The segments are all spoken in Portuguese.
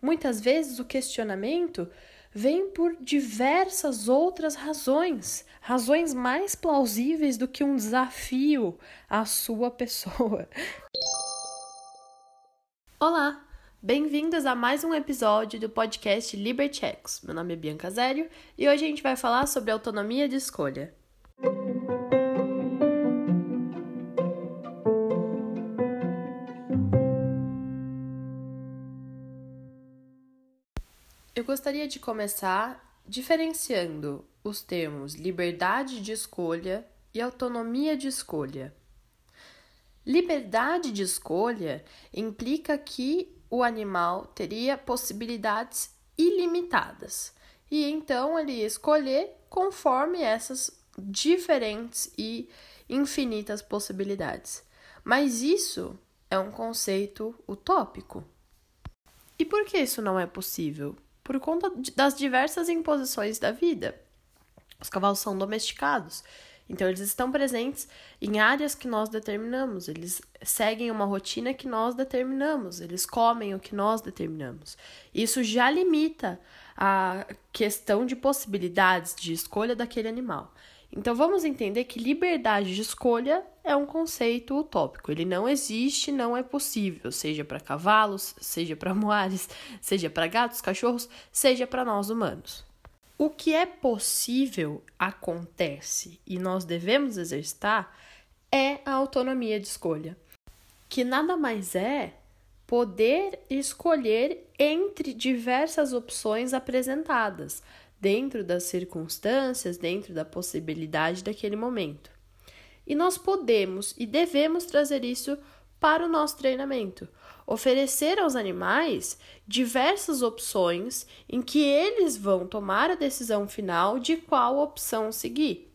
Muitas vezes o questionamento vem por diversas outras razões, razões mais plausíveis do que um desafio à sua pessoa. Olá, bem-vindos a mais um episódio do podcast Liberchex. Meu nome é Bianca Zério e hoje a gente vai falar sobre autonomia de escolha. Gostaria de começar diferenciando os termos liberdade de escolha e autonomia de escolha. Liberdade de escolha implica que o animal teria possibilidades ilimitadas e então ele ia escolher conforme essas diferentes e infinitas possibilidades. Mas isso é um conceito utópico. E por que isso não é possível? Por conta das diversas imposições da vida. Os cavalos são domesticados, então eles estão presentes em áreas que nós determinamos, eles seguem uma rotina que nós determinamos, eles comem o que nós determinamos. Isso já limita a questão de possibilidades de escolha daquele animal. Então vamos entender que liberdade de escolha é um conceito utópico. Ele não existe, não é possível, seja para cavalos, seja para moares, seja para gatos, cachorros, seja para nós humanos. O que é possível acontece e nós devemos exercitar é a autonomia de escolha, que nada mais é poder escolher entre diversas opções apresentadas, dentro das circunstâncias, dentro da possibilidade daquele momento. E nós podemos e devemos trazer isso para o nosso treinamento. Oferecer aos animais diversas opções em que eles vão tomar a decisão final de qual opção seguir.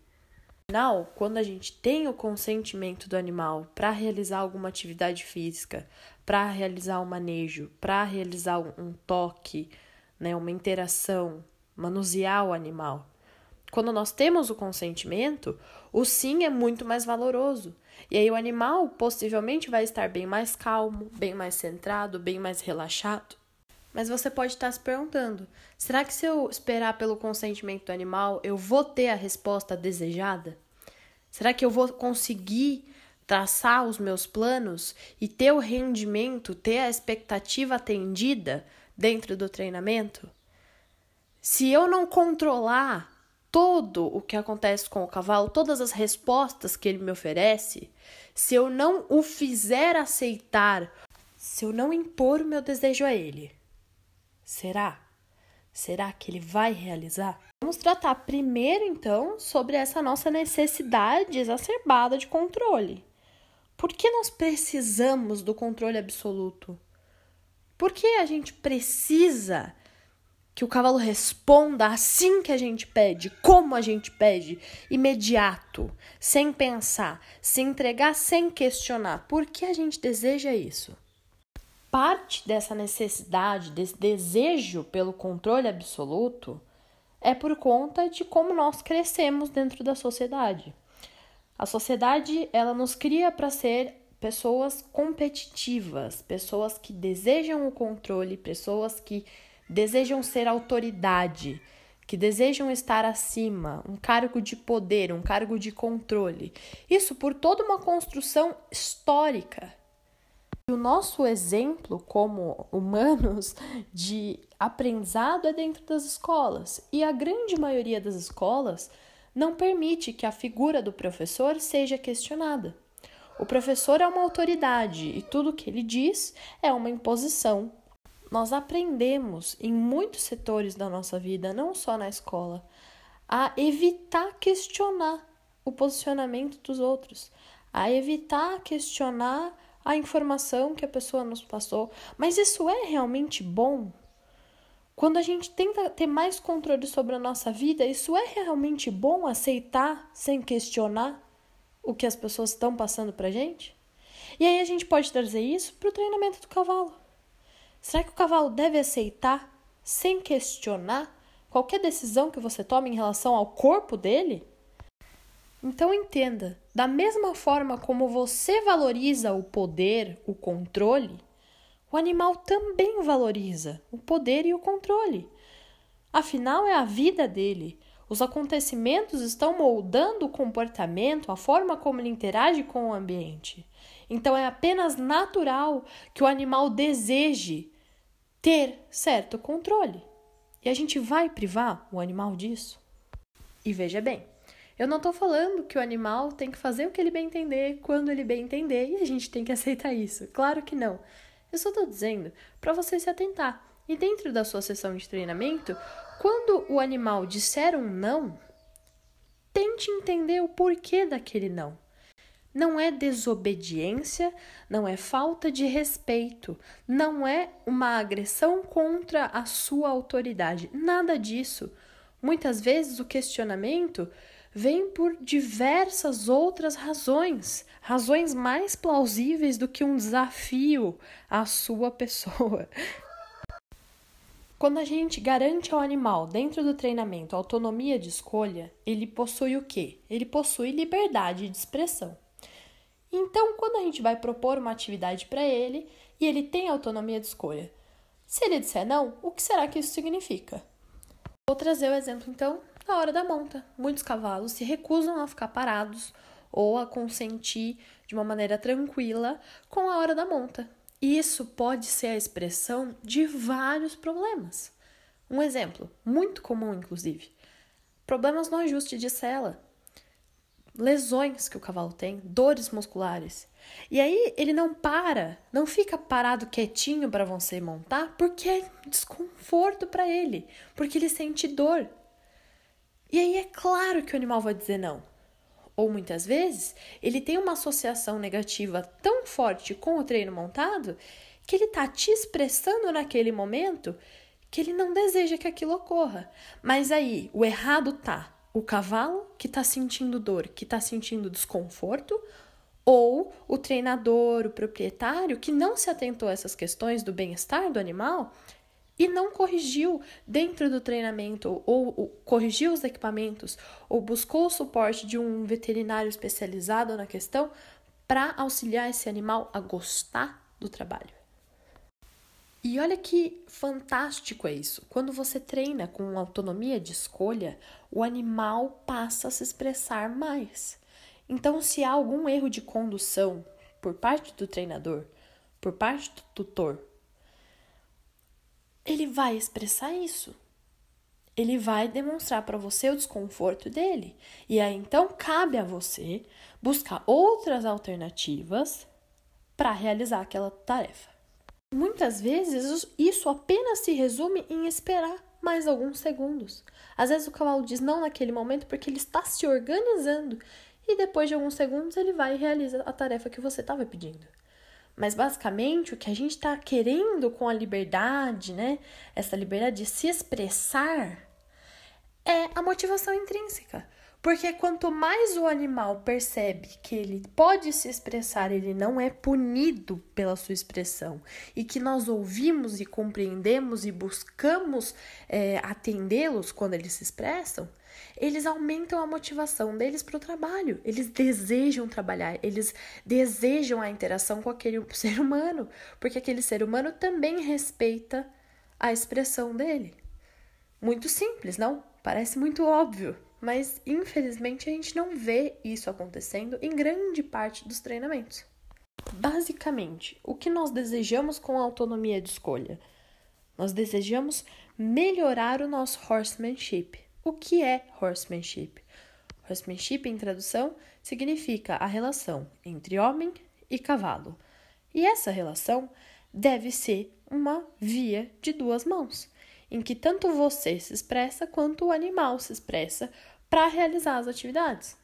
Afinal, quando a gente tem o consentimento do animal para realizar alguma atividade física, para realizar um manejo, para realizar um toque, né, uma interação, manusear o animal. Quando nós temos o consentimento, o sim é muito mais valoroso. E aí o animal possivelmente vai estar bem mais calmo, bem mais centrado, bem mais relaxado. Mas você pode estar se perguntando: será que se eu esperar pelo consentimento do animal, eu vou ter a resposta desejada? Será que eu vou conseguir traçar os meus planos e ter o rendimento, ter a expectativa atendida dentro do treinamento? Se eu não controlar todo o que acontece com o cavalo, todas as respostas que ele me oferece, se eu não o fizer aceitar, se eu não impor o meu desejo a ele, será? Será que ele vai realizar? Vamos tratar primeiro, então, sobre essa nossa necessidade exacerbada de controle. Por que nós precisamos do controle absoluto? Por que a gente precisa que o cavalo responda assim que a gente pede, como a gente pede, imediato, sem pensar, se entregar sem questionar. Por que a gente deseja isso? Parte dessa necessidade, desse desejo pelo controle absoluto, é por conta de como nós crescemos dentro da sociedade. A sociedade, ela nos cria para ser pessoas competitivas, pessoas que desejam o controle, pessoas que desejam ser autoridade, que desejam estar acima, um cargo de poder, um cargo de controle. Isso por toda uma construção histórica. O nosso exemplo como humanos de aprendizado é dentro das escolas, e a grande maioria das escolas não permite que a figura do professor seja questionada. O professor é uma autoridade e tudo que ele diz é uma imposição nós aprendemos em muitos setores da nossa vida, não só na escola, a evitar questionar o posicionamento dos outros, a evitar questionar a informação que a pessoa nos passou. Mas isso é realmente bom? Quando a gente tenta ter mais controle sobre a nossa vida, isso é realmente bom aceitar sem questionar o que as pessoas estão passando pra gente? E aí a gente pode trazer isso para o treinamento do cavalo. Será que o cavalo deve aceitar, sem questionar, qualquer decisão que você tome em relação ao corpo dele? Então entenda, da mesma forma como você valoriza o poder, o controle, o animal também valoriza o poder e o controle. Afinal, é a vida dele. Os acontecimentos estão moldando o comportamento, a forma como ele interage com o ambiente. Então, é apenas natural que o animal deseje ter certo controle. E a gente vai privar o animal disso? E veja bem, eu não estou falando que o animal tem que fazer o que ele bem entender, quando ele bem entender, e a gente tem que aceitar isso. Claro que não. Eu só estou dizendo para você se atentar. E dentro da sua sessão de treinamento, quando o animal disser um não, tente entender o porquê daquele não. Não é desobediência, não é falta de respeito, não é uma agressão contra a sua autoridade, nada disso. Muitas vezes o questionamento vem por diversas outras razões, razões mais plausíveis do que um desafio à sua pessoa. Quando a gente garante ao animal, dentro do treinamento, autonomia de escolha, ele possui o quê? Ele possui liberdade de expressão. Então, quando a gente vai propor uma atividade para ele e ele tem autonomia de escolha, se ele disser não, o que será que isso significa? Vou trazer o exemplo então na hora da monta. Muitos cavalos se recusam a ficar parados ou a consentir de uma maneira tranquila com a hora da monta. Isso pode ser a expressão de vários problemas. Um exemplo, muito comum inclusive, problemas no ajuste de sela, lesões que o cavalo tem, dores musculares. E aí ele não para, não fica parado quietinho para você montar, porque é desconforto para ele, porque ele sente dor. E aí é claro que o animal vai dizer não. Ou muitas vezes ele tem uma associação negativa tão forte com o treino montado que ele está te expressando naquele momento que ele não deseja que aquilo ocorra. Mas aí o errado tá o cavalo que está sentindo dor, que está sentindo desconforto, ou o treinador, o proprietário que não se atentou a essas questões do bem-estar do animal e não corrigiu dentro do treinamento, ou, ou, corrigiu os equipamentos, ou buscou o suporte de um veterinário especializado na questão para auxiliar esse animal a gostar do trabalho. E olha que fantástico é isso. Quando você treina com autonomia de escolha, o animal passa a se expressar mais. Então, se há algum erro de condução por parte do treinador, por parte do tutor, ele vai expressar isso. Ele vai demonstrar para você o desconforto dele. E aí então cabe a você buscar outras alternativas para realizar aquela tarefa. Muitas vezes isso apenas se resume em esperar mais alguns segundos. Às vezes o cavalo diz não naquele momento porque ele está se organizando e depois de alguns segundos ele vai e realiza a tarefa que você estava pedindo. Mas basicamente o que a gente está querendo com a liberdade, né? Essa liberdade de se expressar é a motivação intrínseca. Porque quanto mais o animal percebe que ele pode se expressar, ele não é punido pela sua expressão, e que nós ouvimos e compreendemos e buscamos é, atendê-los quando eles se expressam, eles aumentam a motivação deles para o trabalho. Eles desejam trabalhar, eles desejam a interação com aquele ser humano, porque aquele ser humano também respeita a expressão dele. Muito simples, não? Parece muito óbvio, mas infelizmente a gente não vê isso acontecendo em grande parte dos treinamentos. Basicamente, o que nós desejamos com a autonomia de escolha? Nós desejamos melhorar o nosso horsemanship, o que é horsemanship? Horsemanship, em tradução, significa a relação entre homem e cavalo. E essa relação deve ser uma via de duas mãos, em que tanto você se expressa quanto o animal se expressa para realizar as atividades.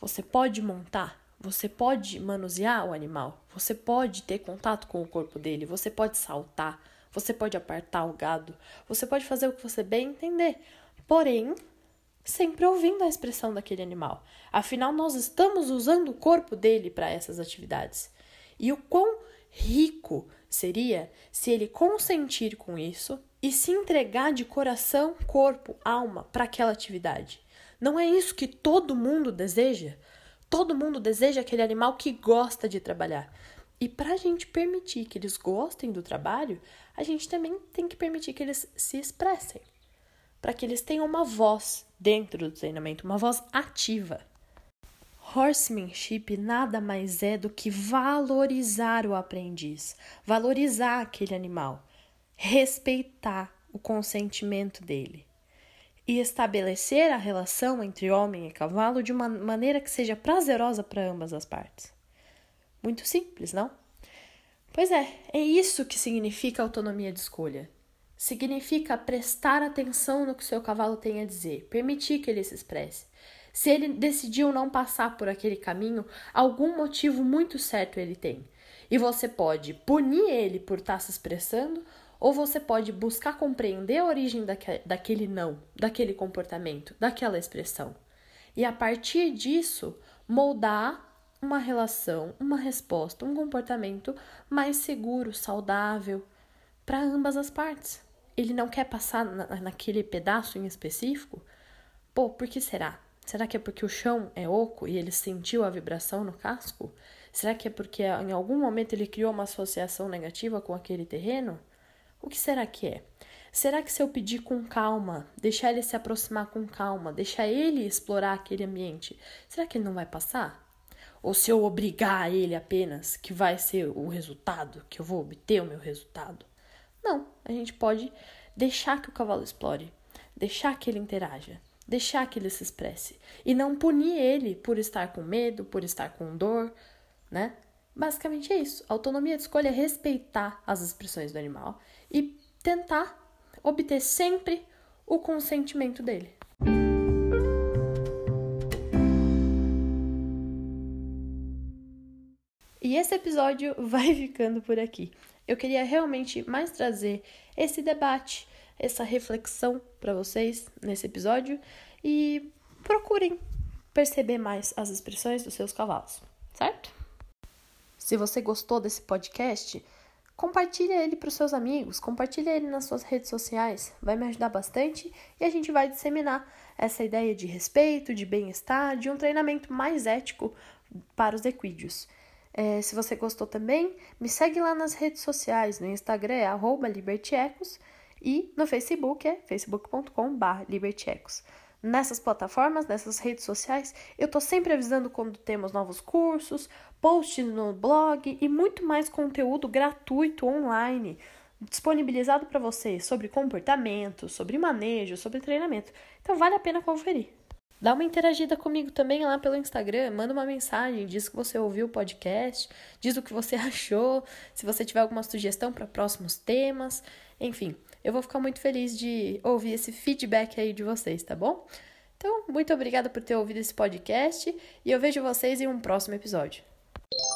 Você pode montar, você pode manusear o animal, você pode ter contato com o corpo dele, você pode saltar, você pode apartar o gado, você pode fazer o que você bem entender, porém, sempre ouvindo a expressão daquele animal. Afinal, nós estamos usando o corpo dele para essas atividades. E o quão rico seria se ele consentir com isso e se entregar de coração, corpo, alma para aquela atividade. Não é isso que todo mundo deseja? Todo mundo deseja aquele animal que gosta de trabalhar. E para a gente permitir que eles gostem do trabalho, a gente também tem que permitir que eles se expressem, para que eles tenham uma voz dentro do treinamento, uma voz ativa. Horsemanship nada mais é do que valorizar o aprendiz, valorizar aquele animal, respeitar o consentimento dele e estabelecer a relação entre homem e cavalo de uma maneira que seja prazerosa para ambas as partes. Muito simples, não? Pois é, é isso que significa autonomia de escolha. Significa prestar atenção no que seu cavalo tem a dizer, permitir que ele se expresse. Se ele decidiu não passar por aquele caminho, algum motivo muito certo ele tem. E você pode punir ele por estar se expressando, ou você pode buscar compreender a origem daque daquele não, daquele comportamento, daquela expressão. E a partir disso, moldar uma relação, uma resposta, um comportamento mais seguro, saudável para ambas as partes. Ele não quer passar na, naquele pedaço em específico? Pô, por que será? Será que é porque o chão é oco e ele sentiu a vibração no casco? Será que é porque em algum momento ele criou uma associação negativa com aquele terreno? O que será que é? Será que se eu pedir com calma, deixar ele se aproximar com calma, deixar ele explorar aquele ambiente, será que ele não vai passar? ou se eu obrigar ele apenas que vai ser o resultado, que eu vou obter o meu resultado. Não, a gente pode deixar que o cavalo explore, deixar que ele interaja, deixar que ele se expresse e não punir ele por estar com medo, por estar com dor, né? Basicamente é isso. Autonomia de escolha é respeitar as expressões do animal e tentar obter sempre o consentimento dele. E esse episódio vai ficando por aqui. Eu queria realmente mais trazer esse debate, essa reflexão para vocês nesse episódio e procurem perceber mais as expressões dos seus cavalos, certo? Se você gostou desse podcast, compartilhe ele para os seus amigos, compartilhe ele nas suas redes sociais, vai me ajudar bastante e a gente vai disseminar essa ideia de respeito, de bem-estar, de um treinamento mais ético para os equídeos. É, se você gostou também, me segue lá nas redes sociais. No Instagram é libertiecos e no Facebook é facebook.com.br libertiecos. Nessas plataformas, nessas redes sociais, eu tô sempre avisando quando temos novos cursos, posts no blog e muito mais conteúdo gratuito online disponibilizado para vocês sobre comportamento, sobre manejo, sobre treinamento. Então vale a pena conferir. Dá uma interagida comigo também lá pelo Instagram, manda uma mensagem, diz que você ouviu o podcast, diz o que você achou, se você tiver alguma sugestão para próximos temas, enfim, eu vou ficar muito feliz de ouvir esse feedback aí de vocês, tá bom? Então, muito obrigada por ter ouvido esse podcast e eu vejo vocês em um próximo episódio. you